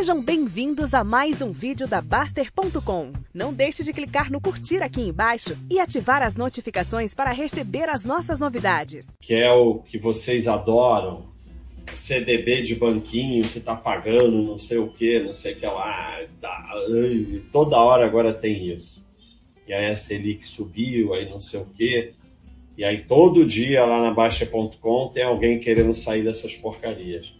Sejam bem-vindos a mais um vídeo da Baster.com. Não deixe de clicar no curtir aqui embaixo e ativar as notificações para receber as nossas novidades. Que é o que vocês adoram, o CDB de banquinho que tá pagando não sei o que, não sei o que lá. Tá, toda hora agora tem isso. E aí a Selic subiu, aí não sei o que. E aí todo dia lá na Baixa.com tem alguém querendo sair dessas porcarias.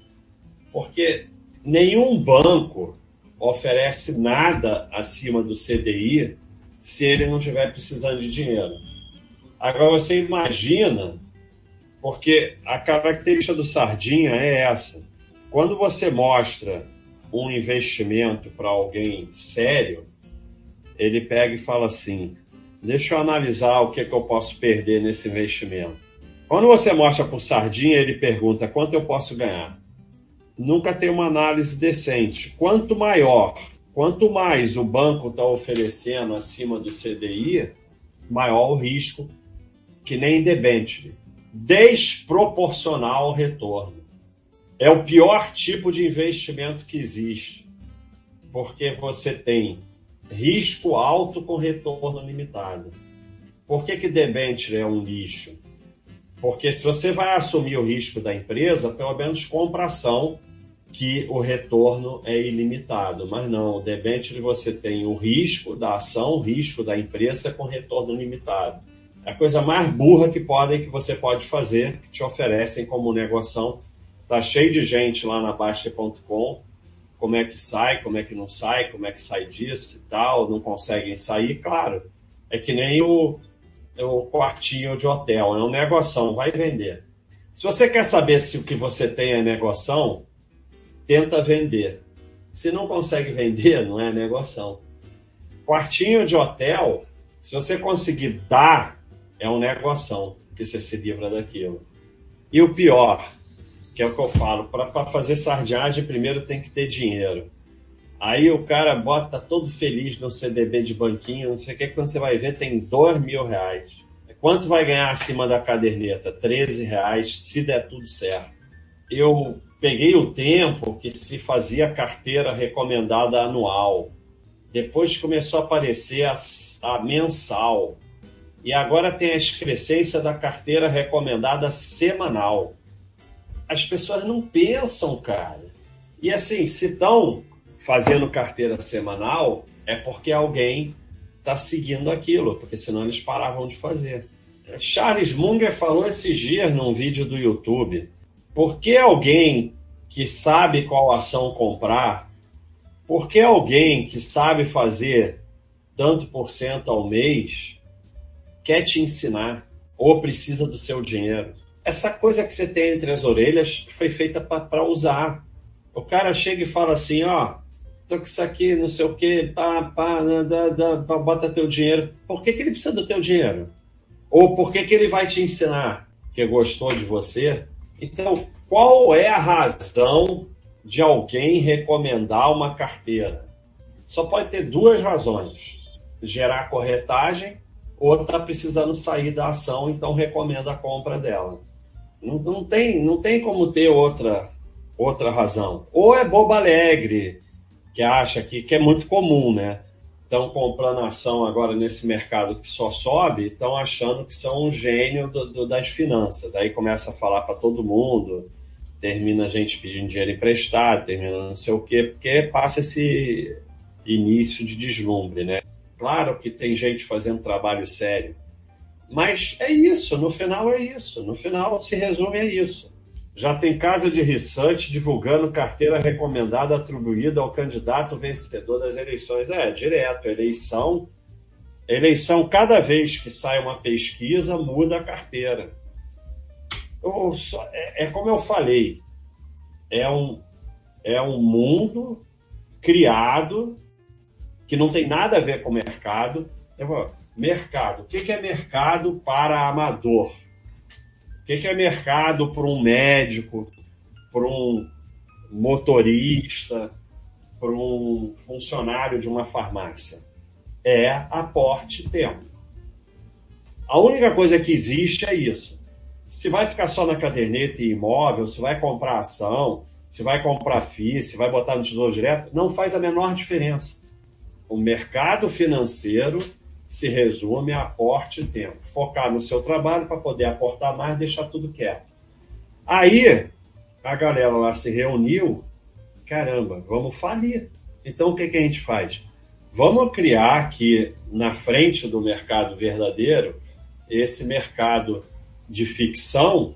Porque nenhum banco oferece nada acima do CDI se ele não estiver precisando de dinheiro. Agora você imagina, porque a característica do Sardinha é essa. Quando você mostra um investimento para alguém sério, ele pega e fala assim: deixa eu analisar o que, é que eu posso perder nesse investimento. Quando você mostra para o Sardinha, ele pergunta quanto eu posso ganhar nunca tem uma análise decente. Quanto maior, quanto mais o banco está oferecendo acima do CDI, maior o risco, que nem debênture. Desproporcional ao retorno. É o pior tipo de investimento que existe, porque você tem risco alto com retorno limitado. Por que, que debênture é um lixo? Porque se você vai assumir o risco da empresa, pelo menos compra ação que o retorno é ilimitado. Mas não, o debênture você tem o risco da ação, o risco da empresa com retorno limitado. É a coisa mais burra que podem que você pode fazer, que te oferecem como negociação. Tá cheio de gente lá na Baixa.com, como é que sai, como é que não sai, como é que sai disso e tal, não conseguem sair, claro. É que nem o, o quartinho de hotel, é um negociação, vai vender. Se você quer saber se o que você tem é negociação, tenta vender. Se não consegue vender, não é negociação. Quartinho de hotel, se você conseguir dar, é um negociação, que você se livra daquilo. E o pior, que é o que eu falo, para fazer sardinhagem, primeiro tem que ter dinheiro. Aí o cara bota todo feliz no CDB de banquinho, não sei o que, quando você vai ver, tem dois mil reais. Quanto vai ganhar acima da caderneta? 13 reais, se der tudo certo. Eu peguei o tempo que se fazia carteira recomendada anual. Depois começou a aparecer a, a mensal. E agora tem a excrescência da carteira recomendada semanal. As pessoas não pensam, cara. E assim, se estão fazendo carteira semanal, é porque alguém está seguindo aquilo, porque senão eles paravam de fazer. Charles Munger falou esses dias num vídeo do YouTube por que alguém que sabe qual ação comprar, por que alguém que sabe fazer tanto por cento ao mês quer te ensinar ou precisa do seu dinheiro? Essa coisa que você tem entre as orelhas foi feita para usar. O cara chega e fala assim: ó, tô com isso aqui, não sei o quê, pá, pá, dá, dá, pá, bota teu dinheiro. Por que, que ele precisa do teu dinheiro? Ou por que, que ele vai te ensinar que gostou de você então, qual é a razão de alguém recomendar uma carteira? Só pode ter duas razões: gerar corretagem ou está precisando sair da ação, então recomenda a compra dela. Não, não, tem, não tem como ter outra, outra razão. Ou é boba alegre, que acha que, que é muito comum, né? Estão comprando ação agora nesse mercado que só sobe, estão achando que são um gênio do, do, das finanças. Aí começa a falar para todo mundo, termina a gente pedindo dinheiro emprestado, termina não sei o quê, porque passa esse início de deslumbre, né? Claro que tem gente fazendo trabalho sério, mas é isso, no final é isso, no final se resume a isso. Já tem casa de research divulgando carteira recomendada atribuída ao candidato vencedor das eleições. É, direto, eleição. Eleição, cada vez que sai uma pesquisa, muda a carteira. Eu, é, é como eu falei, é um, é um mundo criado que não tem nada a ver com o mercado. Mercado. O que é mercado para amador? Que, que é mercado para um médico, para um motorista, para um funcionário de uma farmácia? É aporte tempo. A única coisa que existe é isso. Se vai ficar só na caderneta e imóvel, se vai comprar ação, se vai comprar FII, se vai botar no Tesouro Direto, não faz a menor diferença. O mercado financeiro se resume a aporte e tempo. Focar no seu trabalho para poder aportar mais, deixar tudo quieto. Aí, a galera lá se reuniu, caramba, vamos falir. Então, o que, que a gente faz? Vamos criar aqui na frente do mercado verdadeiro esse mercado de ficção,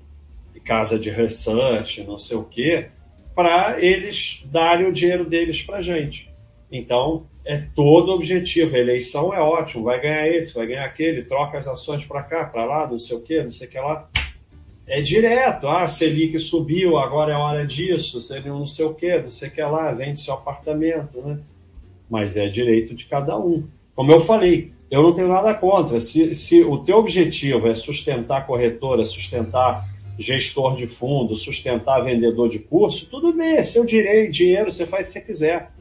casa de research, não sei o quê, para eles darem o dinheiro deles para gente. Então, é todo objetivo. A eleição é ótimo, vai ganhar esse, vai ganhar aquele, troca as ações para cá, para lá, não sei o quê, não sei o que lá. É direto. Ah, Selic subiu, agora é hora disso, não sei o quê, não sei o que lá, vende seu apartamento, né? Mas é direito de cada um. Como eu falei, eu não tenho nada contra. Se, se o teu objetivo é sustentar corretora, sustentar gestor de fundo, sustentar vendedor de curso, tudo bem, é seu direito, dinheiro, você faz se você quiser.